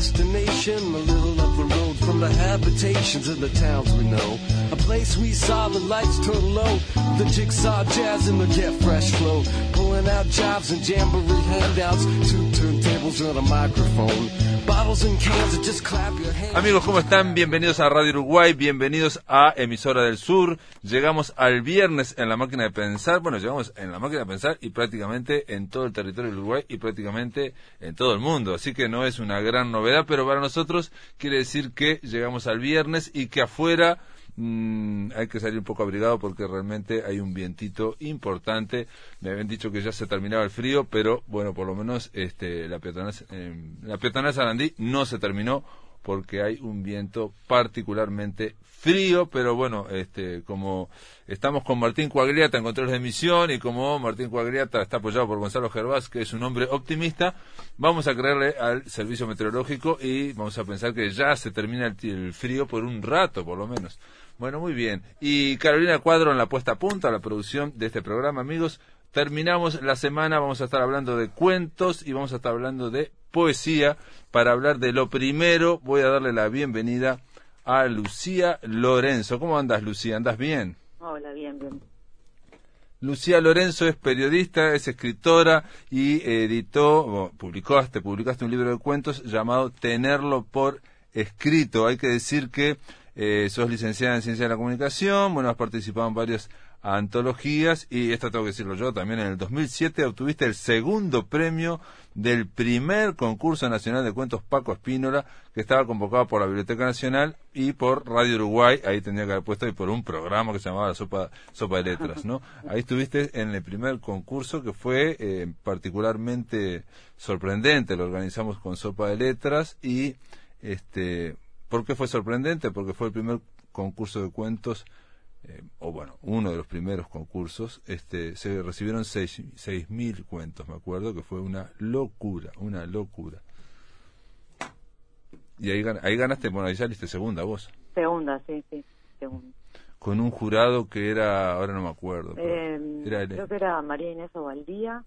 Destination a little up the road from the habitations of the towns we know. A place we saw the lights turn low, the jigsaw jazz and the get fresh flow. Pulling out jobs and jamboree handouts, two turntables and a microphone. Amigos, ¿cómo están? Bienvenidos a Radio Uruguay, bienvenidos a Emisora del Sur. Llegamos al viernes en la máquina de pensar. Bueno, llegamos en la máquina de pensar y prácticamente en todo el territorio del Uruguay y prácticamente en todo el mundo. Así que no es una gran novedad, pero para nosotros quiere decir que llegamos al viernes y que afuera mm, hay que salir un poco abrigado porque realmente hay un vientito importante. Me habían dicho que ya se terminaba el frío, pero bueno, por lo menos este, la peatonal, eh, la Sarandí no se terminó porque hay un viento particularmente frío, pero bueno, este, como estamos con Martín Cuagriata en controles de emisión y como Martín Cuagriata está apoyado por Gonzalo Gervás, que es un hombre optimista, vamos a creerle al servicio meteorológico y vamos a pensar que ya se termina el, frío por un rato, por lo menos. Bueno, muy bien. Y Carolina Cuadro en la puesta a punta, la producción de este programa, amigos. Terminamos la semana, vamos a estar hablando de cuentos y vamos a estar hablando de poesía. Para hablar de lo primero, voy a darle la bienvenida a Lucía Lorenzo. ¿Cómo andas, Lucía? ¿Andas bien? Hola, bien, bien. Lucía Lorenzo es periodista, es escritora y editó, bueno, publicaste, publicaste un libro de cuentos llamado Tenerlo por escrito. Hay que decir que eh, sos licenciada en Ciencia de la Comunicación, bueno, has participado en antologías y esto tengo que decirlo yo también en el 2007 obtuviste el segundo premio del primer concurso nacional de cuentos Paco Espínola que estaba convocado por la Biblioteca Nacional y por Radio Uruguay. Ahí tendría que haber puesto y por un programa que se llamaba Sopa Sopa de Letras no ahí estuviste en el primer concurso que fue eh, particularmente sorprendente. Lo organizamos con Sopa de Letras y este ¿por qué fue sorprendente? porque fue el primer concurso de cuentos eh, o bueno, uno de los primeros concursos, este, se recibieron seis, seis mil cuentos, me acuerdo, que fue una locura, una locura. Y ahí, ahí ganaste, bueno, ahí saliste segunda vos, Segunda, sí, sí, segunda. con un jurado que era, ahora no me acuerdo, pero Eh, era el- creo que era María Inés Ovaldía,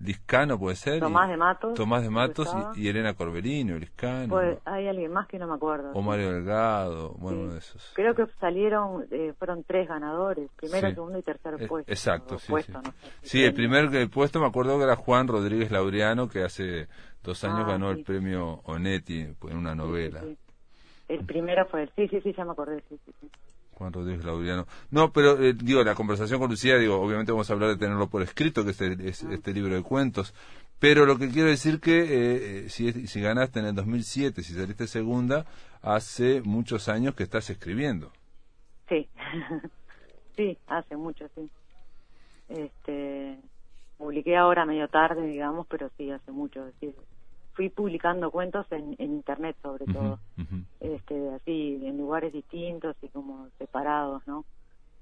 Liscano puede ser, Tomás y- de Matos. Tomás de Matos y, y Elena Corbelino, Liscano, Pues, hay alguien más que no me acuerdo. o Mario Delgado, bueno, Sí. uno de esos. Creo que salieron, eh, fueron tres ganadores, primero, Sí. segundo y tercer Eh, puesto. exacto, sí, puesto, sí. no sé. El primer eh, puesto me acuerdo que era Juan Rodríguez Laureano, que hace dos años Ah, ganó el premio Onetti en una novela. El primero fue el, sí, sí, sí, ya me acordé, sí, sí, sí. Juan Rodríguez Laureano. No, pero eh, digo, la conversación con Lucía, digo, obviamente vamos a hablar de tenerlo por escrito, que es, el- es este libro de cuentos. Pero lo que quiero decir que eh, eh, si, si ganaste en el 2007, si saliste segunda, hace muchos años que estás escribiendo. Sí, sí, hace mucho, sí. Este, publiqué ahora medio tarde, digamos, pero sí, hace mucho. decir, fui publicando cuentos en, en internet, sobre todo, este, así, en lugares distintos y como separados, ¿no?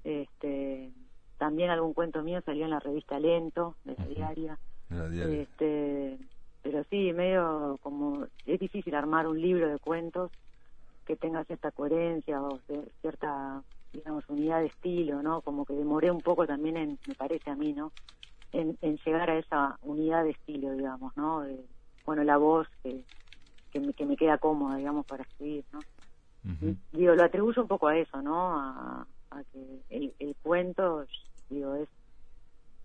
Este, también algún cuento mío salió en la revista Lento, de la diaria. En la diaria. Este, pero sí, medio como es difícil armar un libro de cuentos que tenga cierta coherencia o cierta, digamos, unidad de estilo, ¿no? Como que demoré un poco también, en, me parece a mí, ¿no? En, en llegar a esa unidad de estilo, digamos, ¿no? De, bueno, la voz que, que, me, que me queda cómoda, digamos, para escribir, ¿no? Digo, lo atribuyo un poco a eso, ¿no? A, a que el, el cuento, digo, es.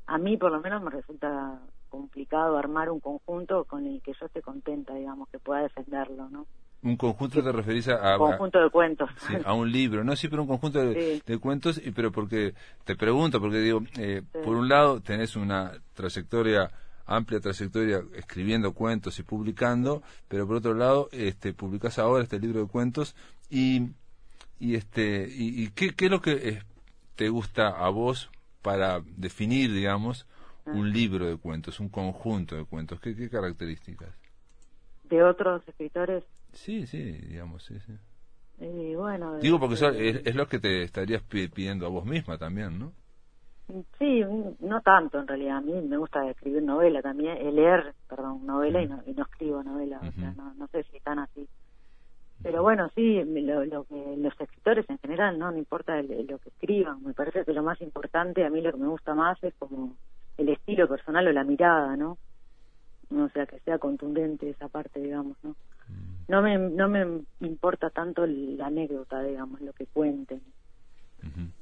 A mí, por lo menos, me resulta complicado armar un conjunto con el que yo esté contenta, digamos, que pueda defenderlo, ¿no? Un conjunto te referís a, Un conjunto de cuentos. Sí, a un libro, no, sí, pero un conjunto de, Sí. de cuentos, y pero porque te pregunto, porque digo, eh, por un lado tenés una trayectoria, amplia trayectoria escribiendo cuentos y publicando, pero por otro lado, este, publicás ahora este libro de cuentos y, y este, y, y ¿qué, qué es lo que eh, te gusta a vos para definir, digamos, un libro de cuentos, un conjunto de cuentos? ¿Qué, qué características? de otros escritores Sí, sí, digamos, sí, sí. Y bueno, Digo porque este, es, es lo que te estarías pi- pidiendo a vos misma también, ¿no? Sí, no tanto en realidad. A mí me gusta escribir novela también, eh, leer, perdón, novela y, no, y no escribo novela. O sea, no, no sé si tan así. Pero bueno, sí, lo, lo que los escritores en general, ¿no? No importa el- lo que escriban. Me parece que lo más importante, a mí lo que me gusta más es como el estilo personal o la mirada, ¿no? O sea, que sea contundente esa parte, digamos, ¿no? No me, no me importa tanto la anécdota, digamos, lo que cuenten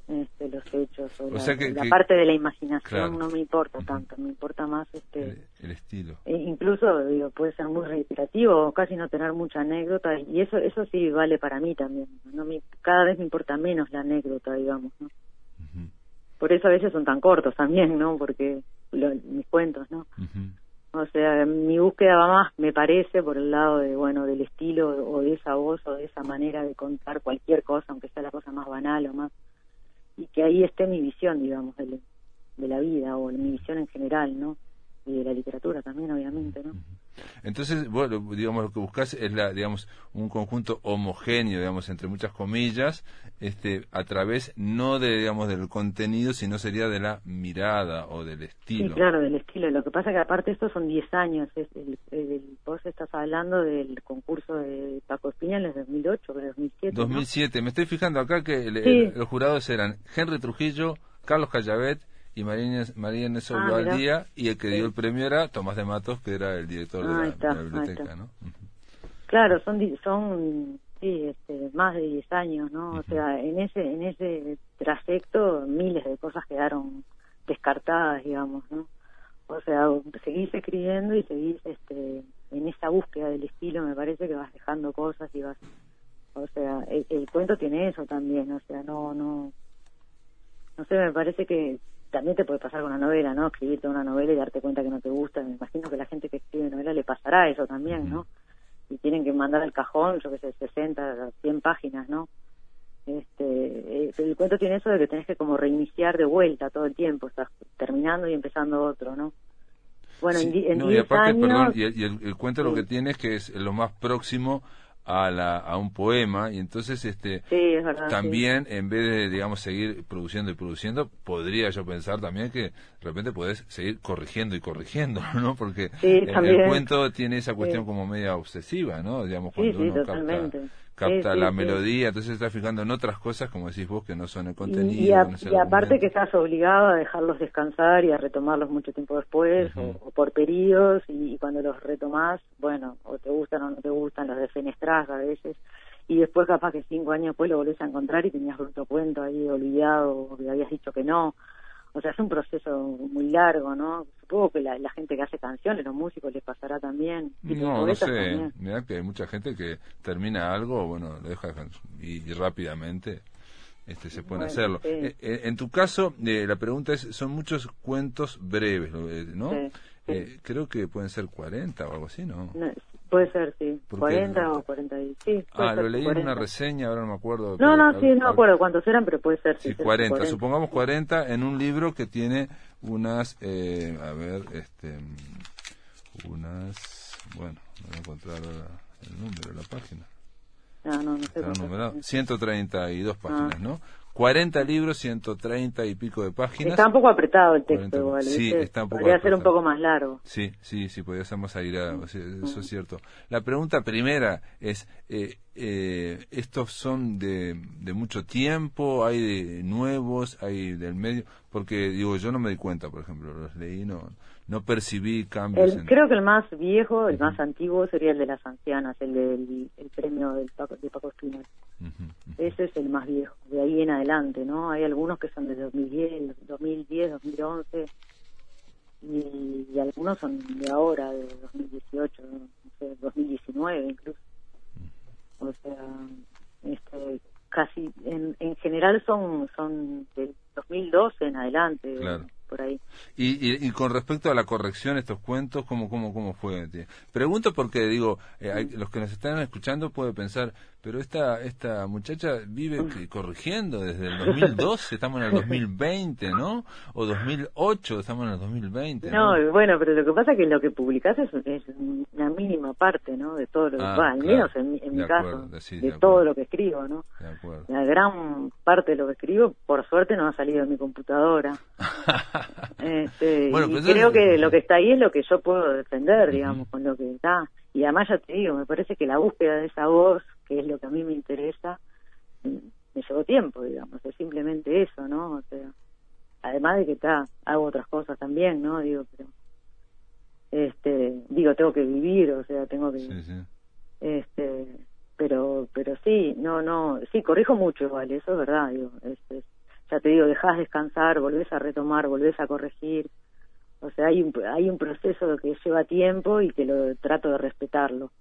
Este, los hechos o, O la, sea que- la que- parte de la imaginación Claro. no me importa tanto, me importa más este El, el estilo. e incluso digo puede ser muy reiterativo o casi no tener mucha anécdota y eso eso sí vale para mí también no me, cada vez me importa menos la anécdota digamos por eso a veces son tan cortos también no porque lo- mis cuentos no o sea, mi búsqueda va más, me parece, por el lado de, bueno, del estilo o de esa voz o de esa manera de contar cualquier cosa, aunque sea la cosa más banal o más, y que ahí esté mi visión, digamos, de, la vida o mi visión en general, ¿no? Y de la literatura también, obviamente, ¿no? Entonces, bueno, digamos, lo que buscas es, la, digamos, un conjunto homogéneo, digamos, entre muchas comillas, este, a través no de, digamos, del contenido, sino sería de la mirada o del Sí, estilo. claro, del estilo. Lo que pasa que aparte estos son 10 años. Es el, el, vos estás hablando del concurso de Paco Espiña en el 2008, creo, 2007. ¿no? 2007. Me estoy fijando acá que el- Sí. el- los jurados eran Henry Trujillo, Carlos Callavet y María María Inés Ah, y el que Sí. dio el premio era Tomás de Matos, que era el director de la, ahí está, de la ahí biblioteca. ¿no? Claro, son son sí, este, más de 10 años, ¿no? O sea, en ese en ese trayecto miles de cosas quedaron descartadas, digamos, ¿no? O sea, seguís escribiendo y seguís este en esa búsqueda del estilo, me parece que vas dejando cosas y vas o sea, el, el cuento tiene eso también, o sea, no no no sé, me parece que también te puede pasar con una novela, ¿no? Escribirte una novela y darte cuenta que no te gusta. Me imagino que la gente que escribe novela le pasará eso también, ¿no? Y tienen que mandar al cajón, yo que sé, 60, 100 páginas, ¿no? Este, eh, el cuento tiene eso de que tenés que como reiniciar de vuelta todo el tiempo, estás terminando y empezando otro, ¿no? Bueno, Sí, en, en no, y 10 aparte, años... perdón, y el, y el- el cuento lo que tiene es que es lo más próximo a, la, a un poema, y entonces este Sí, es verdad. sí. también en vez de digamos seguir produciendo y produciendo podría yo pensar también que de repente podés seguir corrigiendo y corrigiendo no porque Sí, el, cuento tiene esa cuestión como media obsesiva no digamos cuando uno capta capta Sí, la sí. melodía entonces está fijando en otras cosas como decís vos que no son el contenido Y, a- no aparte que estás obligado a dejarlos descansar y a retomarlos mucho tiempo después o, o por periodos y, y cuando los retomás, bueno, o te gustan o no te gustan, los defenestrás a veces y después capaz que cinco años después lo volvés a encontrar y tenías otro cuento ahí olvidado o que habías dicho que no. O sea, es un proceso muy largo, ¿no? Supongo que la, la gente que hace canciones, los músicos les pasará también. y No, no sé. también. Mira que hay mucha gente que termina algo, bueno, lo deja y, y rápidamente este se pone a hacerlo. sí. Eh, eh, en tu caso, eh, la pregunta es, son muchos cuentos breves, ¿no? Sí, sí. Eh, creo que pueden ser 40 o algo así, ¿no? No, puede ser, sí. ¿Por qué? 40 o 40 y... Sí, Ah, lo leí en 40. una reseña, ahora no me acuerdo. No, no, sí, no me acuerdo cuántos eran, pero puede ser. Sí, cerca de 40. Supongamos 40 en un libro que tiene unas, eh, a ver, este, unas, bueno, voy a encontrar el número, la página. No, no, no sé Está numerado. eran. 132 páginas, Ah. ¿no? 40 libros, 130 y pico de páginas. Está un poco apretado el 40, texto igual. sí, ¿viste? está un poco Podría ser un apretado. poco más largo. Sí, sí, sí, podría ser más airado, eso es cierto. La pregunta primera es, eh, eh, ¿estos son de, de mucho tiempo? ¿Hay de nuevos? ¿Hay del medio? Porque, digo, yo no me di cuenta, por ejemplo, los leí, no, no percibí cambios. El, en- creo que el más viejo, el más antiguo sería el de las ancianas, el del el premio del Paco, de Paco Espinal. Ese es el más viejo, de ahí en adelante, ¿no? Hay algunos que son de 2010, 2010, 2011 y, y algunos son de ahora, de 2018, no sé, 2019 incluso. O sea, este, casi en, en general son son del 2012 en adelante, Claro. Por ahí. Y, y, y, con respecto a la corrección, estos cuentos, ¿cómo, cómo, cómo fue? Pregunto porque, digo, eh, hay, los que nos están escuchando pueden pensar, pero esta, esta muchacha vive corrigiendo desde el 2012, estamos en el 2020, ¿no? O 2008, estamos en el 2020. No, no bueno, pero lo que pasa es que lo que publicás es, es una mínima parte, ¿no? De todo lo que, ah, al menos en, mi caso, de, todo lo que escribo, ¿no? La gran parte de lo que escribo, por suerte, no ha salido de mi computadora. este, y creo que lo que está ahí es lo que yo puedo defender, digamos, con lo que está. Y además ya te digo, me parece que la búsqueda de esa voz, que es lo que a mí me interesa, mm, me llevó tiempo, digamos, es simplemente eso, ¿no? O sea, además de que está, hago otras cosas también, ¿no? Digo, pero, este, digo, tengo que vivir, o sea, tengo que, este, pero, pero sí, no, no, sí, corrijo mucho igual, eso es verdad, digo, es, ya te digo, dejas descansar, volvés a retomar, volvés a corregir, o sea, hay un, hay un proceso que lleva tiempo y que lo trato de respetarlo.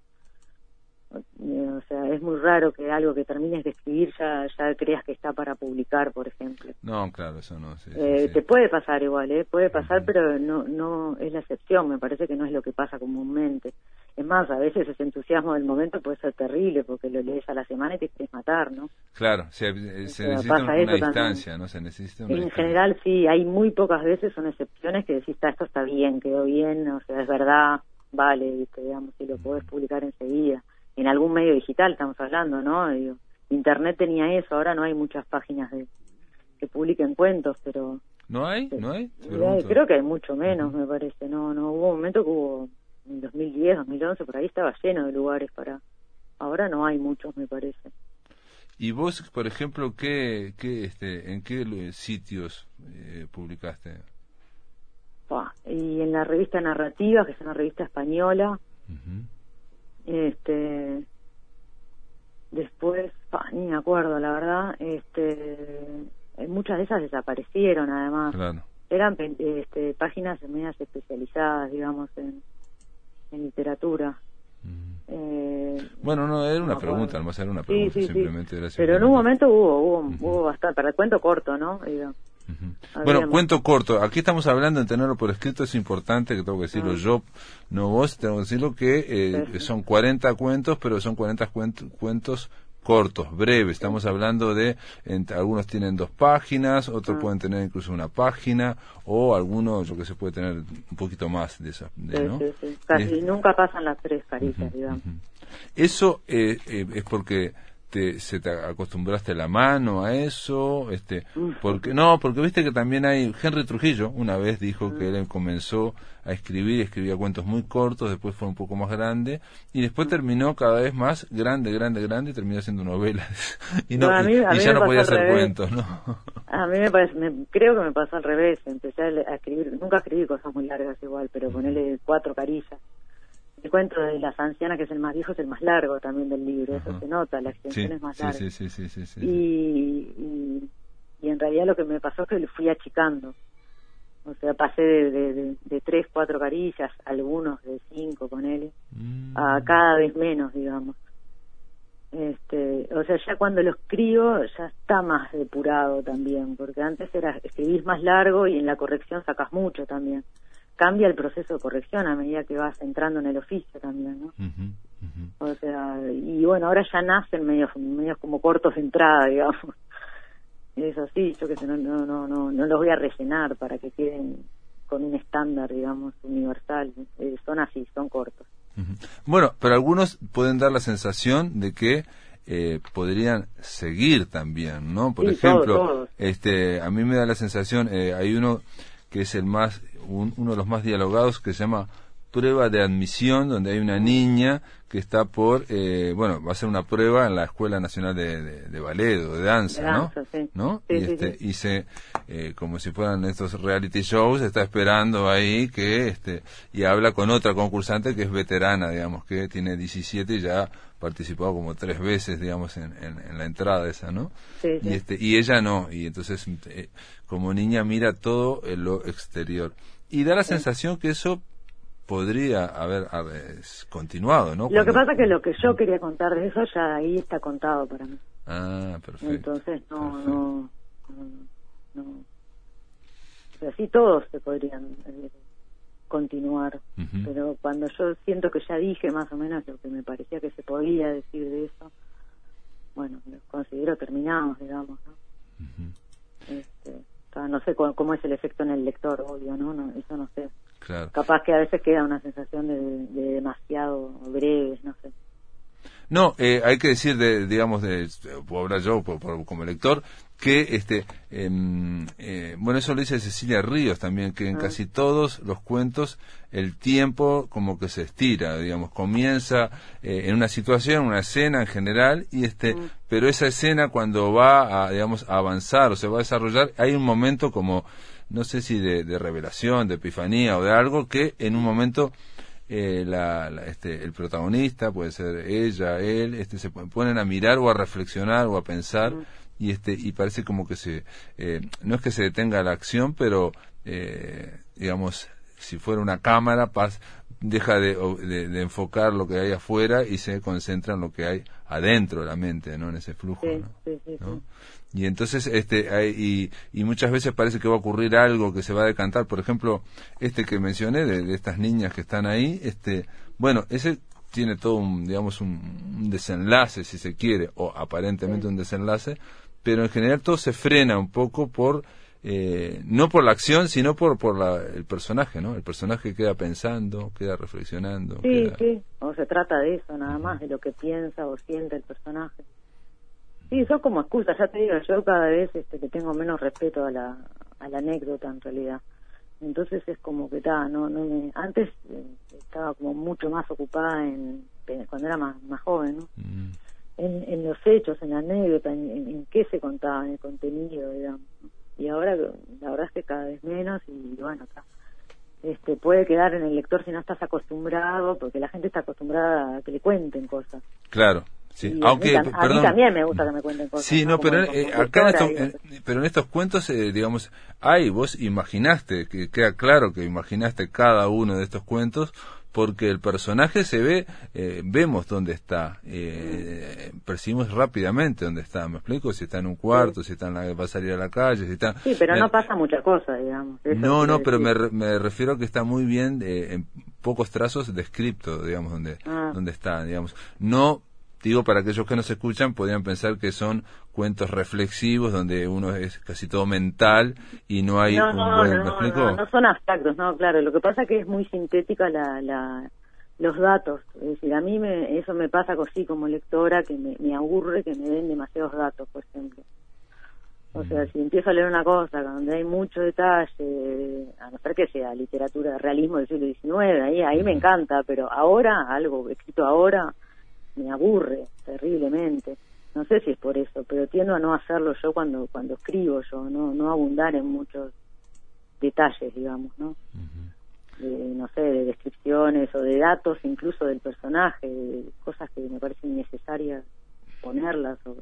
O sea, es muy raro que algo que termines de escribir ya, ya creas que está para publicar, por ejemplo. No, claro, eso no. eh, Te puede pasar igual, ¿eh? Puede pasar, pero no, no es la excepción. Me parece que no es lo que pasa comúnmente. Es más, a veces ese entusiasmo del momento puede ser terrible porque lo lees a la semana y te quieres matar, ¿no? Claro, se, necesita una, distancia, ¿no? Se necesita En general, sí, hay muy pocas veces, son excepciones que decís, esto está bien, quedó bien, o sea, es verdad, vale, digamos, si lo puedes publicar enseguida. En algún medio digital estamos hablando, ¿no? Internet tenía eso, ahora no hay muchas páginas de que publiquen cuentos, pero... ¿No hay? ¿No hay? Creo que hay mucho menos, me parece, no, no, hubo un momento que hubo 2010, 2011, por ahí estaba lleno de lugares para... Ahora no hay muchos, me parece. ¿Y vos, por ejemplo, qué, qué, este, en qué sitios eh, publicaste? y en la revista Narrativa, que es una revista española. Este, después, ni me acuerdo, la verdad. Este, muchas de esas desaparecieron, además. Eran este, páginas medias especializadas, digamos, en, en literatura. Eh, bueno, no, era una pregunta, además era una pregunta, simplemente Pero en un momento hubo, hubo, hubo bastante, para el cuento corto, ¿no? Bueno, cuento corto. Aquí estamos hablando de tenerlo por escrito, es importante que tengo que decirlo ah. yo, no vos, tengo que decirlo que eh, son 40 cuentos, pero son 40 cuentos cortos, breves. Estamos hablando de, algunos tienen dos páginas, otros ah. pueden tener incluso una página, o algunos, yo que sé, puede tener un poquito más de esa. Casi nunca pasan las tres caritas, digamos. Eso eh, eh, es porque te, se te acostumbraste la mano a eso, este, porque no, porque viste que también hay Henry Trujillo una vez dijo que él comenzó a escribir, escribía cuentos muy cortos, después fue un poco más grande y después terminó cada vez más grande, grande, grande y terminó haciendo novelas. Y no, ya no podía hacer cuentos, ¿no? A mí me parece, creo que me pasó al revés, empecé a escribir, nunca escribí cosas muy largas igual, pero ponerle cuatro carillas el cuento de las ancianas, que es el más viejo, es el más largo también del libro, eso se nota, la extensión es más larga. Sí, sí, sí, y, y, en realidad lo que me pasó es que lo fui achicando. O sea, pasé de, de, tres, cuatro carillas, algunos de cinco, con él, a mm. cada vez menos, digamos. Este, o sea, ya cuando lo escribo ya está más depurado también, porque antes era escribir más largo y en la corrección sacas mucho también cambia el proceso de corrección a medida que vas entrando en el oficio también, ¿no? O sea, y bueno, ahora ya nacen medios, medios como cortos de entrada, digamos. Eso sí, yo que sé, no, no, no, no, no los voy a rellenar para que queden con un estándar, digamos, universal. Eh, son así, son cortos. Bueno, pero algunos pueden dar la sensación de que eh, podrían seguir también, ¿no? Por ejemplo, este, a mí me da la sensación, eh, hay uno que es el más uno de los más dialogados que se llama prueba de admisión, donde hay una niña que está por, eh, bueno, va a hacer una prueba en la Escuela Nacional de, de, Ballet o de Danza, ¿no? y, este, y se, eh, como si fueran estos reality shows, está esperando ahí que, este, y habla con otra concursante que es veterana, digamos, que tiene 17 y ya ha participado como tres veces, digamos, en, en, la entrada esa, ¿no? Y, este, y ella no, y entonces, eh, como niña mira todo en lo exterior. Y da la sensación que eso podría haber, continuado, ¿no? Lo que pasa que lo que yo quería contar de eso ya ahí está contado para mí. Ah, perfecto. Entonces no, no, no, así todos se podrían eh, continuar. Pero cuando yo siento que ya dije más o menos lo que me parecía que se podía decir de eso, bueno, lo considero terminados, digamos, ¿no? Este, o sea, no sé cómo, cómo es el efecto en el lector, obvio, ¿no? no Eso no sé. Claro. Capaz que a veces queda una sensación de, de demasiado breves, no sé. No, eh, hay que decir, de, digamos, de, puedo hablar yo por- por- como lector, que, este, em, eh, bueno, eso lo dice Cecilia Ríos también, que en Ah. casi todos los cuentos el tiempo como que se estira, digamos, comienza eh, en una situación, una escena en general, y este, Mm. pero esa escena cuando va a, digamos, a avanzar o se va a desarrollar, hay un momento como, no sé si de, de revelación, de epifanía o de algo que en un momento eh, la, la- este, el protagonista, puede ser ella, él, este, se pon- ponen a mirar o a reflexionar o a pensar y este y parece como que se eh, no es que se detenga la acción, pero eh, digamos si fuera una cámara pas- deja de, de- de enfocar lo que hay afuera y se concentra en lo que hay adentro de la mente, no en ese flujo. Sí, ¿no? sí, sí, ¿no? sí. Y entonces, este, hay- y, y muchas veces parece que va a ocurrir algo que se va a decantar. Por ejemplo, este que mencioné, de, de estas niñas que están ahí, este, bueno, ese tiene todo un, digamos, un, un desenlace, si se quiere, o aparentemente un desenlace, pero en general todo se frena un poco por, eh, no por la acción, sino por, por la, el personaje, ¿no? El personaje queda pensando, queda reflexionando. Sí, queda- sí, o se trata de eso nada más, de lo que piensa o siente el personaje. Sí, son como excusas, ya te digo, yo cada vez este, le tengo menos respeto a la, a la anécdota en realidad. Entonces es como que está, no, no me, antes eh, estaba como mucho más ocupada en, en- cuando era más, más joven, ¿no? Mm. En, en los hechos, en la anécdota, en, en, en qué se contaba, en el contenido, digamos. Y ahora la verdad es que cada vez menos y bueno, está. Este, puede quedar en el lector si no estás acostumbrado, porque la gente está acostumbrada a que le cuenten cosas. Claro, sí. Y a mí a también me gusta que me cuenten cosas. Sí, no, pero eh, acá en estos, pero en estos cuentos, eh, digamos, hay, vos imaginaste, que queda claro que imaginaste cada uno de estos cuentos, porque el personaje se ve, eh, vemos dónde está, eh, percibimos rápidamente dónde está, ¿me explico? Si está en un cuarto, si está en la, va a salir a la calle, si está... Sí, pero no pasa mucha cosa, digamos. eso no, no, pero me, me refiero a que está muy bien eh, en pocos trazos descripto, digamos, donde, Ah. donde está, digamos. No, digo, para aquellos que nos escuchan, podrían pensar que son cuentos reflexivos donde uno es casi todo mental y no hay no, un no, buen... no, ¿Me no, no son abstractos, no, claro. Lo que pasa es que es muy sintética la, la, los datos. Es decir, a mí me, eso me pasa así como lectora, que me, me aburre que me den demasiados datos, por ejemplo. O sea, si empiezo a leer una cosa donde hay mucho detalle, a no ser que sea literatura de realismo del siglo XIX, ahí, ahí me encanta, pero ahora, algo escrito ahora, me aburre terriblemente. No sé si es por eso, pero tiendo a no hacerlo yo cuando cuando escribo yo, no no abundar en muchos detalles, digamos, ¿no? De, no sé, de descripciones o de datos incluso del personaje, de cosas que me parecen necesarias ponerlas o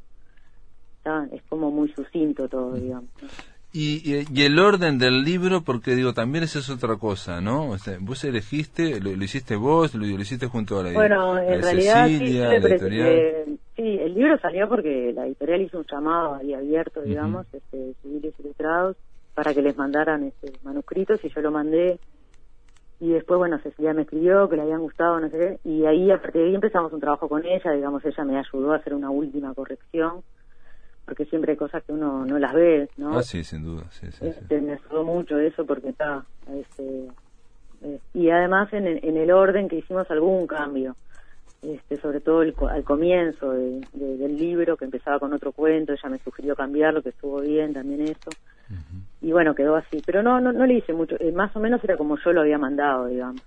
está, es como muy sucinto todo, digamos. ¿no? Y, y, y el orden del libro, porque digo, también esa es otra cosa, ¿no? O sea, vos elegiste, lo, lo hiciste vos, lo, lo hiciste junto a la Bueno, en realidad sí, Cecilia, le la editorial. eh, sí, el libro salió porque la editorial hizo un llamado ahí abierto, digamos, este, civiles ilustrados, para que les mandaran este, manuscritos y yo lo mandé. Y después, bueno, Cecilia me escribió que le habían gustado, no sé qué, y ahí a partir de ahí empezamos un trabajo con ella, digamos, ella me ayudó a hacer una última corrección, porque siempre hay cosas que uno no las ve, ¿no? Ah, sí, sin duda, sí, sí, sí. Este, me ayudó mucho eso porque está este, eh, y además en, el- en el orden que hicimos algún cambio este sobre todo el al comienzo de- de- del libro que empezaba con otro cuento ella me sugirió cambiarlo que estuvo bien también eso y bueno quedó así pero no no no le hice mucho eh, más o menos era como yo lo había mandado digamos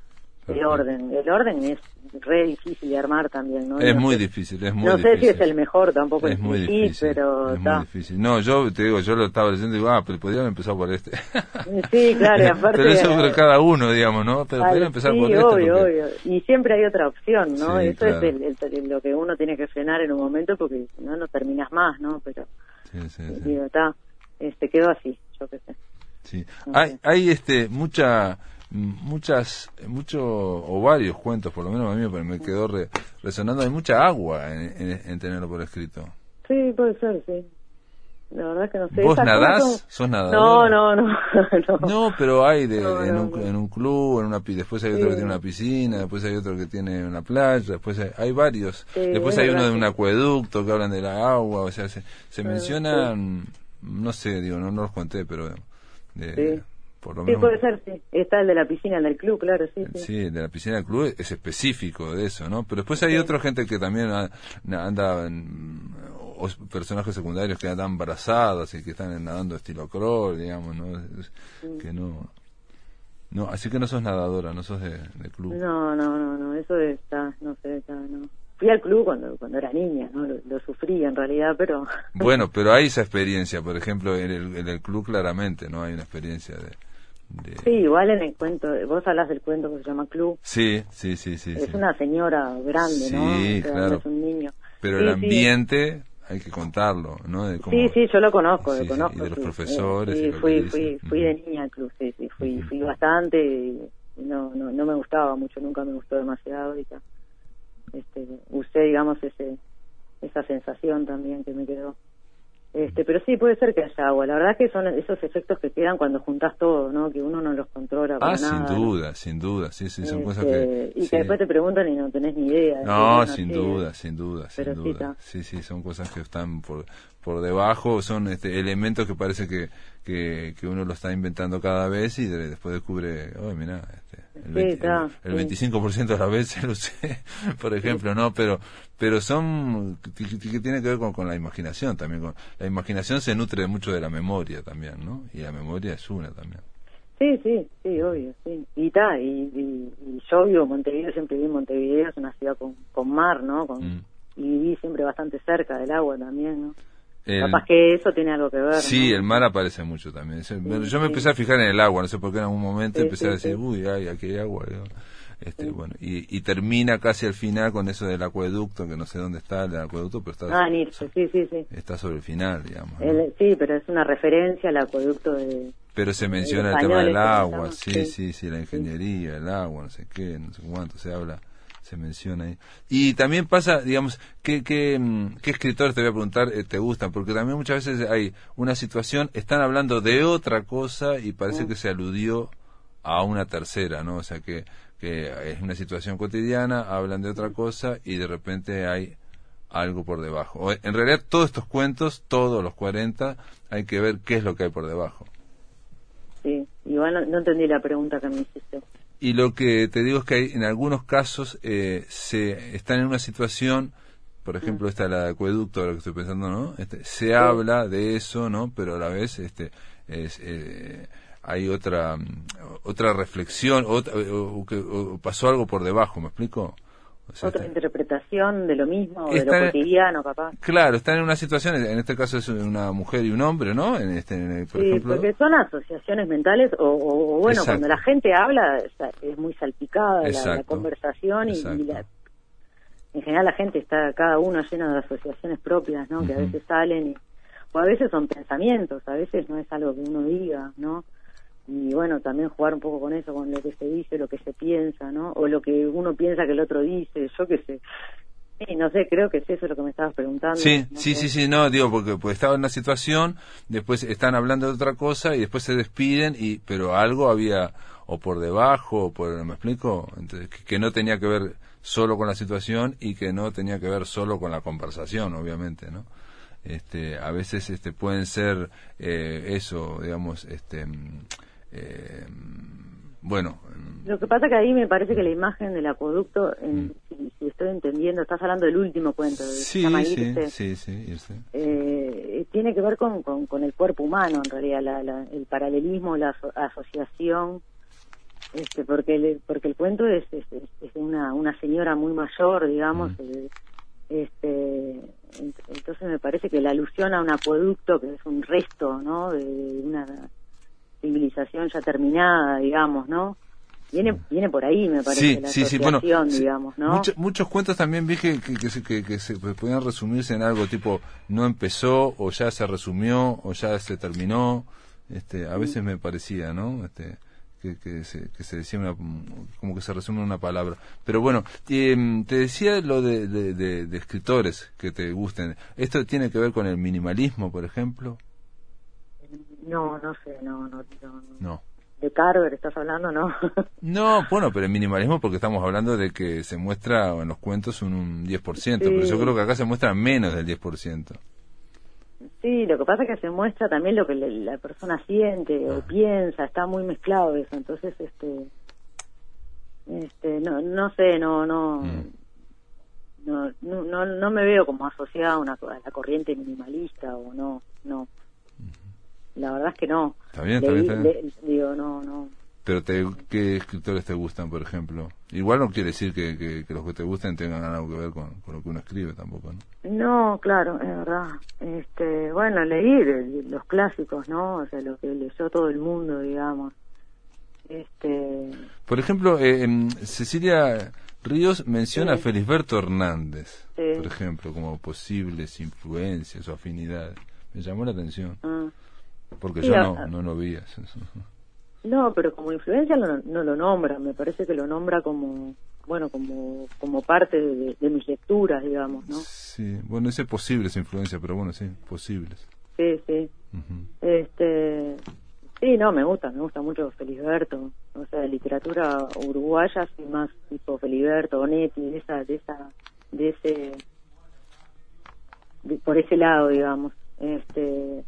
el orden el orden es re difícil de armar también no Es No muy sé- difícil, es muy no sé difícil. si es el mejor tampoco es muy sí, difícil, pero es muy difícil. No, yo te digo, yo lo estaba leyendo y digo, ah, pero podrían empezar por este. sí claro y aparte pero eso eh, cada uno, digamos, ¿no? Pero podrían empezar sí, por este. obvio, porque- obvio. Y siempre hay otra opción, ¿no? Sí, Eso claro. es el- el- lo que uno tiene que frenar en un momento porque si no, no terminas más, ¿no? Pero, Sí, sí, sí. digo, está, este, quedó así, yo qué sé. Sí. No Hay, sé. hay este, mucha, muchas, mucho, o varios cuentos, por lo menos a mí me- quedó re- resonando, hay mucha agua en, en, en tenerlo por escrito. Sí, puede ser, sí. La verdad que no sé. ¿Vos nadás? son- ¿Sos nadadora? No, no, no. no. No, pero hay de, No, en, no, un, en un club, en una pi- después hay otro que tiene una piscina, después hay otro que tiene una playa, después hay, hay varios. Sí, después es hay uno de un acueducto que hablan de la agua, o sea, se, se mencionan, no sé, digo, no, no los conté, pero de, Sí. Por lo Sí, menos... puede ser, sí. Está el de la piscina, el del club, claro, sí, sí. Sí, de la piscina del club es específico de eso, ¿no? Pero después hay otra gente que también anda en, o personajes secundarios que andan embarazadas y que están nadando estilo crawl, digamos, ¿no? Que no... No, así que no sos nadadora, no sos de, de club. No, no, no, no, eso está, no sé, está, no. Fui al club cuando cuando era niña, ¿no? Lo, lo sufrí en realidad, pero... Bueno, pero hay esa experiencia, por ejemplo, en el, en el club claramente, ¿no? Hay una experiencia de... de- Sí, igual en el cuento, vos hablas del cuento que se llama Club, sí, sí, sí, sí, es sí. una señora grande, ¿no? Sí, O sea, claro. no es un niño. Pero Sí, el sí. ambiente hay que contarlo, ¿no? De cómo- Sí, sí, yo lo conozco, Sí, lo sí, conozco. y de los sí. profesores Sí, y lo fui, fui, fui de niña al club, sí, sí, fui, Ujú. fui bastante y no, no, no me gustaba mucho, nunca me gustó demasiado y ya. Este, usé, digamos, ese, esa sensación también que me quedó. Este, pero sí puede ser que haya agua. La verdad que son esos efectos que quedan cuando juntas todo, ¿no? Que uno no los controla para Ah, sin duda, sin duda, sí, sí, son Este, cosas que... y sí. que después te preguntan y no tenés ni idea. No, sin duda, sin duda, sin duda. Sí, sí, son cosas que están por, por debajo, son este, elementos que parece que, que, que uno lo está inventando cada vez y de- después descubre, oh, mira, este, el, Sí, 20 está, el, el sí. 25% de las veces lo sé, por ejemplo, ¿no? Pero, pero son, que tiene que ver con, con la imaginación también. Con, la imaginación se nutre mucho de la memoria también, ¿no? Y la memoria es una también. Sí, sí, sí, obvio, sí. Y ta, y, y, y yo vivo en Montevideo, siempre viví en Montevideo, es una ciudad con, con mar, ¿no? Con, Mm. Y viví siempre bastante cerca del agua también, ¿no? El- Capaz que eso tiene algo que ver, Sí, ¿no? el mar aparece mucho también. Yo me sí. empecé a fijar en el agua, no sé por qué en algún momento Sí, empecé a decir, uy, ay, aquí hay agua. Este, bueno, y, y termina casi al final con eso del acueducto, que no sé dónde está el acueducto, pero está, Ah, Nirce, sí, sí, sí. está sobre el final, digamos. ¿no? El- sí, pero es una referencia al acueducto de... Pero se menciona el tema del españoles, ¿cómo se agua, Sí. sí, sí, la ingeniería, el agua, no sé qué, no sé cuánto, se habla, se menciona ahí. Y también pasa, digamos, ¿qué, qué, mm, qué escritores, te voy a preguntar, eh, te gustan? Porque también muchas veces hay una situación, están hablando de otra cosa y parece que se aludió a una tercera, ¿no? O sea, que, que es una situación cotidiana, hablan de otra cosa y de repente hay algo por debajo. O, en realidad, todos estos cuentos, todos los 40, hay que ver qué es lo que hay por debajo. Sí, igual no, no entendí la pregunta que me hiciste. Y lo que te digo es que hay, en algunos casos eh, se están en una situación, por ejemplo, esta la de acueducto, lo que estoy pensando, ¿no? Este, se habla de eso, ¿no? Pero a la vez este, es, eh, hay otra otra reflexión, o, o o pasó algo por debajo, ¿me explico? O Otra interpretación de lo mismo, de Está- lo cotidiano, capaz. claro, están en una situación, en este caso es una mujer y un hombre, ¿no? En este, en el- por Sí, ejemplo, porque son asociaciones mentales o, o- o, bueno, Exacto. cuando la gente habla es muy salpicada la- conversación y, la- en general la gente está cada uno lleno de asociaciones propias, ¿no? Que a veces salen y, o a veces son pensamientos, a veces no es algo que uno diga, ¿no? Y bueno, también jugar un poco con eso, con lo que se dice, lo que se piensa, ¿no? O lo que uno piensa que el otro dice, yo qué sé. Sí, no sé, creo que es eso lo que me estabas preguntando. Sí, no sí, sé. sí, sí, no, digo, porque pues, estaba en una situación, después están hablando de otra cosa y después se despiden, y pero algo había o por debajo, o por, ¿me explico? Entonces, que, que no tenía que ver solo con la situación y que no tenía que ver solo con la conversación, obviamente, ¿no? Este, a veces este, pueden ser eh, eso, digamos, este, eh, bueno, mm, Lo que pasa que ahí me parece que la imagen del acueducto, en- si, si estoy entendiendo, estás hablando del último cuento, de- sí, Irse, sí, sí, irse. eh, tiene que ver con, con, con el cuerpo humano, en realidad, la- la- el paralelismo, la aso- asociación, este, porque el, porque el cuento es, es, una, una señora muy mayor, digamos, eh, este, ent- entonces me parece que la alusión a un acueducto, que es un resto, ¿no?, de, de una civilización ya terminada, digamos, ¿no? Viene, viene por ahí, me parece, Sí, la sí, sí, bueno, digamos, ¿no? mucho- muchos cuentos también vi que, que, que se, que, que se pues, podían resumirse en algo tipo no empezó o ya se resumió o ya se terminó. Este, a veces me parecía, ¿no? Este, que, que, se, que se decía una, como que se resume en una palabra. Pero bueno, em, te decía lo de, de, de, escritores que te gusten. ¿Esto tiene que ver con el minimalismo, por ejemplo? No, no sé, no, no. no. no. ¿De Carver estás hablando, no? no, bueno, pero el minimalismo porque estamos hablando de que se muestra en los cuentos un, un 10%, pero yo creo que acá se muestra menos del 10%. Sí, lo que pasa es que se muestra también lo que la persona siente o ah. piensa, está muy mezclado eso, entonces este este no no sé, no no mm. no, no, no me veo como asociada a, una, a la corriente minimalista o no, no. La verdad es que no. Está bien, está bien, digo, no, no. Pero te, ¿qué escritores te gustan, por ejemplo? Igual no quiere decir que, que, los que te gusten tengan algo que ver con, lo que uno escribe tampoco, ¿no? No, claro, es verdad. Este, bueno, leí los clásicos, ¿no? O sea, lo que leyó todo el mundo, digamos. Este... Por ejemplo, eh, Cecilia Ríos menciona a Felisberto Hernández, por ejemplo, como posibles influencias o afinidades. Me llamó la atención. Ah. Porque yo no, no lo vi eso. No, pero como influencia no, lo nombra, me parece que lo nombra como, bueno, como, como parte de, mis lecturas, digamos, ¿no? Sí, bueno, ese posibles influencia, pero bueno, sí, posibles. Sí, sí. Este, sí, no, me gusta, me gusta mucho Feliberto, o sea, de literatura uruguaya, sí, más tipo Feliberto, Onetti, de esa, de esa, de ese, por ese lado, digamos. Este,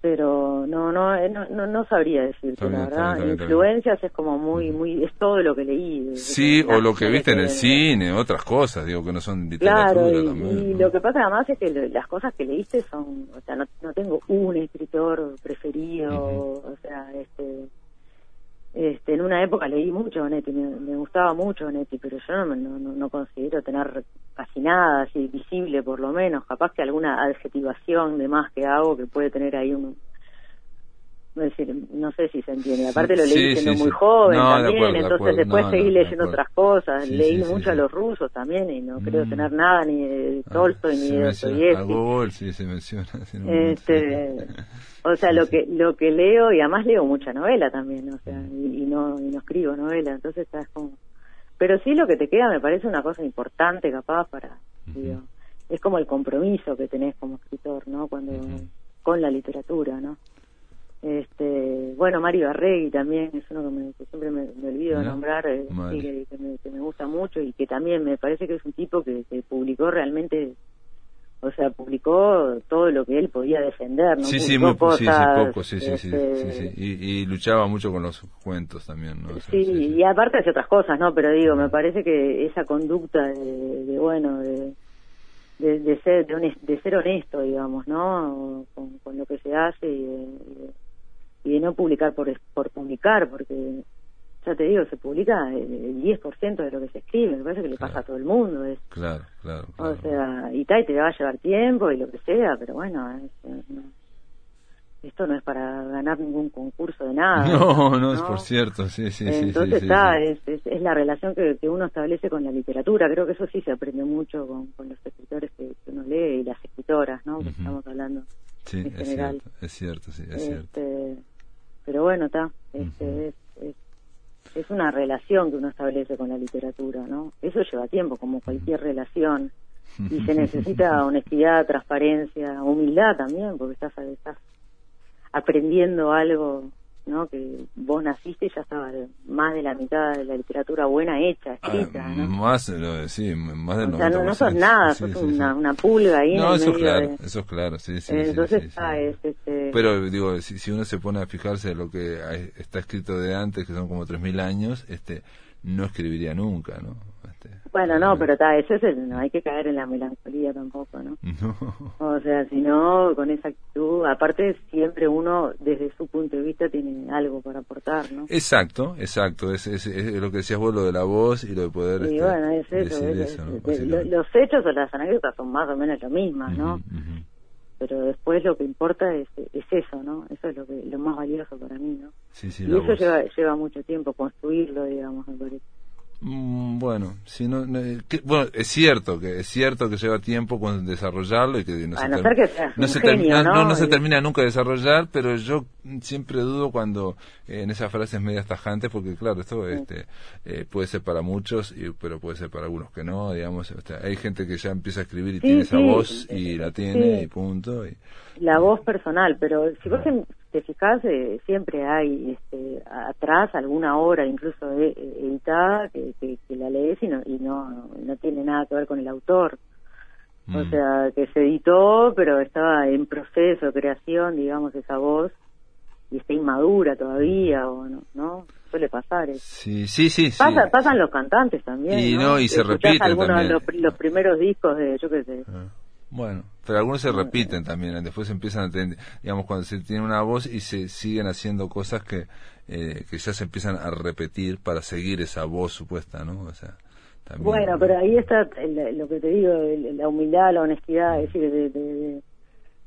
pero no no eh, no no, sabría decirte la verdad. influencias es como muy muy es todo lo que leí sí o lo que viste en el cine otras cosas digo que no son literatura claro y, también, y lo que pasa además es que las cosas que leíste son o sea no, no tengo un escritor preferido o sea este este, en una época leí mucho Onetti, me, gustaba mucho Onetti, pero yo no, no, no, considero tener casi nada así visible por lo menos, capaz que alguna adjetivación de más que hago que puede tener ahí un, decir, no sé si se entiende. Aparte lo leí siendo muy joven también, entonces después seguí leyendo otras cosas. leí mucho a los rusos también y no creo mm. tener nada ni de ah, Tolstoy ni de Dostoyevsky. sí se menciona. este, o sea, lo que lo que leo y además leo mucha novela también, o sea, mm. y, no y no escribo novela, entonces estás como pero sí lo que te queda me parece una cosa importante capaz para digo, es como el compromiso que tenés como escritor, ¿no? Cuando con la literatura, ¿no? Este, bueno, Mario Arregui también es uno que, siempre me, olvido de nombrar, eh, que, me, gusta mucho y que también me parece que es un tipo que, publicó realmente, o sea, publicó todo lo que él podía defender, ¿no? Sí, sí, muy, poco, sí, sí, sí, este, Y, luchaba mucho con los cuentos también, ¿no? sí, y aparte hace otras cosas, ¿no? Pero digo, me parece que esa conducta de, bueno, de, de, ser de, ser honesto digamos no con, lo que se hace y de, y de no publicar por, por publicar, porque ya te digo, se publica el 10% de lo que se escribe, me parece que le pasa a todo el mundo. Es, claro, claro, O sea, y tal, te va a llevar tiempo y lo que sea, pero bueno, esto no es para ganar ningún concurso de nada. No, no, es por cierto, sí, sí, Entonces sí. está, Es, es, la relación que, que, uno establece con la literatura, creo que eso sí se aprende mucho con, con los escritores que, uno lee y las escritoras, ¿no? Que estamos hablando. Sí, en es general. cierto, es cierto, sí, es cierto. Pero bueno, está, este, es, es, una relación que uno establece con la literatura, ¿no? Eso lleva tiempo, como cualquier relación, y se necesita honestidad, transparencia, humildad también, porque estás, estás aprendiendo algo ¿no? Que vos naciste y ya estaba más de la mitad de la literatura buena hecha, ah, escrita, ¿no? Más, sí, más del o sea, no, sos nada, sos una, una, pulga ahí no, en eso es claro, eso es claro, sí, sí. Entonces, está, es, este... Pero, digo, si, si uno se pone a fijarse en lo que está escrito de antes, que son como 3.000 años, este no escribiría nunca, ¿no? Bueno, no, pero está, eso es el, no hay que caer en la melancolía tampoco, ¿no? O sea, si no, con esa actitud, aparte siempre uno desde su punto de vista tiene algo para aportar, ¿no? Exacto, exacto, es, es, lo que decías vos, lo de la voz y lo de poder... Y este, bueno, es eso, los hechos o las anécdotas son más o menos lo mismas, ¿no? Pero después lo que importa es, es eso, ¿no? Eso es lo, que, lo más valioso para mí, ¿no? Sí, sí, y eso lleva, lleva mucho tiempo construirlo, digamos, me parece. Mm, bueno, si no, no, eh, que- bueno, es cierto que es cierto que lleva tiempo con desarrollarlo y que no A se, no term- ser que seas no un se genio, termina, ¿no? no se Y- termina nunca de desarrollar, pero yo siempre dudo cuando eh, en esas frases medias tajantes, porque claro, esto este, eh, puede ser para muchos, y, pero puede ser para algunos que no, digamos, o sea, hay gente que ya empieza a escribir y Sí, tiene esa sí, voz y la tiene y punto. Y, la voz personal, pero si vos te- fijás, eh, siempre hay este, atrás alguna obra, incluso e- e- editada, que, que, que la lees y no, y no, no tiene nada que ver con el autor. O Mm. sea, que se editó, pero estaba en proceso de creación, digamos, esa voz, y está inmadura todavía, o no, ¿no? Suele pasar eso. sí, sí, sí. sí. Pasa, pasan los cantantes también. Y ¿no? no, y se repiten algunos de los primeros discos de, yo qué sé. Ah, Bueno, pero algunos se repiten también, después empiezan a tener, digamos, cuando se tiene una voz y se siguen haciendo cosas que, eh, que ya se empiezan a repetir para seguir esa voz supuesta, ¿no? O sea, también. Bueno, pero ahí está el- lo que te digo, el- la humildad, la honestidad, es decir, de- de- de-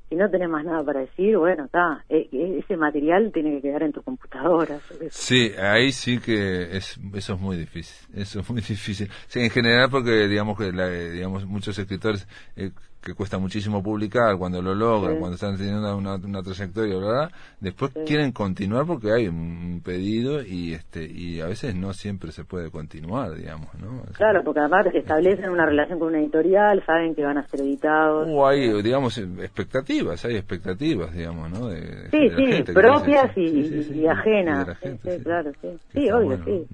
si no tenés más nada para decir, bueno, está, e- e- ese material tiene que quedar en tu computadora. Sí, ahí sí que es, eso es muy difícil, eso es muy difícil. Sí, en general porque digamos que la- digamos muchos escritores eh, que cuesta muchísimo publicar cuando lo logran, Sí. cuando están teniendo una, una trayectoria, después Sí. quieren continuar porque hay un pedido y este y a veces no siempre se puede continuar, digamos, ¿no? Claro, porque además establecen una relación con una editorial, saben que van a ser editados. O hay, digamos, expectativas, hay expectativas, digamos, ¿no? De, Sí, sí, gente propias y, y ajenas. Sí, claro, sí. Sí, obvio, bueno. sí.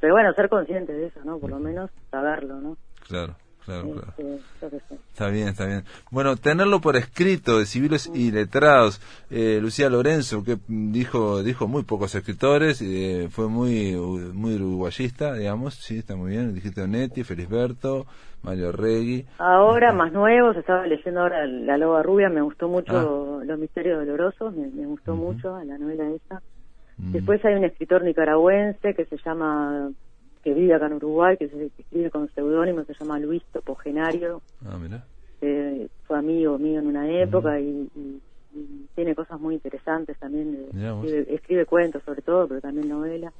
Pero bueno, ser consciente de eso, ¿no? Por lo menos saberlo, ¿no? Claro, claro, claro. Está bien, está bien. Bueno, tenerlo por escrito de civiles y letrados. Eh, Lucía Lorenzo, que dijo dijo muy pocos escritores, eh, fue muy muy uruguayista, digamos. Sí, está muy bien. Dijiste Onetti, Felisberto, Mario Regui. Ahora, más nuevos, estaba leyendo ahora La Loba Rubia, me gustó mucho Ah. Los Misterios Dolorosos, me, me gustó Ujú. mucho la novela esa. Después hay un escritor nicaragüense que se llama, que vive acá en Uruguay, que, se, escribe con seudónimo, se llama Luis Topogenario, Ah, mira. que fue amigo mío en una época y, y- y tiene cosas muy interesantes también. de- escribe, escribe cuentos sobre todo, pero también novela.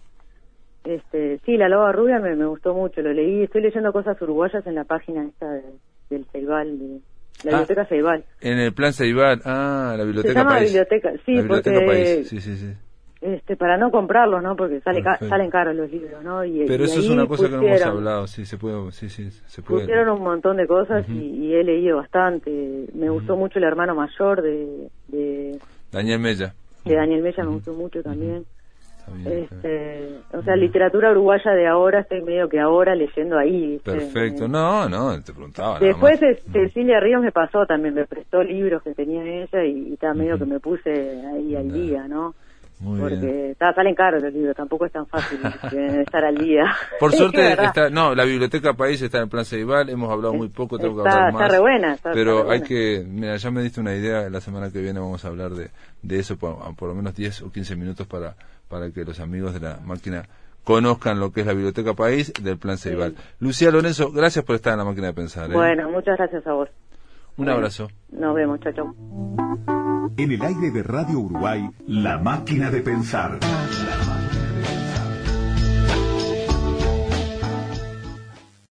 Este, sí, La Loba Rubia me, me gustó mucho, lo leí. Estoy leyendo cosas uruguayas en la página esta de- del Ceibal, de la Ah. biblioteca Ceibal. En el plan Ceibal, ah, la biblioteca Se llama País. biblioteca, sí, la biblioteca porque País, sí, sí, sí. Este, para no comprarlos, ¿no? Porque sale ca- salen caros los libros, ¿no? Y, Pero y eso es una cosa que no hemos pusieron- hablado, sí, se puede, sí, sí, se puede. Pusieron un montón de cosas y, y he leído bastante. Me gustó mucho el hermano mayor de, de, Daniel Mella. de Daniel Mella, me gustó mucho también. Bien. Este, o sea, literatura uruguaya de ahora, estoy medio que ahora leyendo ahí. ¿viste? Perfecto. No, no, te preguntaba. Después es- Cecilia Ríos me pasó también, me prestó libros que tenía ella y, y estaba medio que me puse ahí al día, ¿no? Muy Porque está, salen caros los libros, tampoco es tan fácil estar al día. Por suerte está, no, la biblioteca país está en Plan Ceibal, hemos hablado muy poco, tengo que Está- hablar está más. re buena, está- pero está re hay buena. que, mira, ya me diste una idea, la semana que viene vamos a hablar de, de eso por, por lo menos 10 o 15 minutos para, para que los amigos de la máquina conozcan lo que es la biblioteca país del Plan Ceibal. Lucía Lorenzo, gracias por estar en la máquina de pensar. ¿eh? Bueno, muchas gracias a vos. Un abrazo. Nos vemos, chao, chao. En el aire de Radio Uruguay, La Máquina de Pensar. La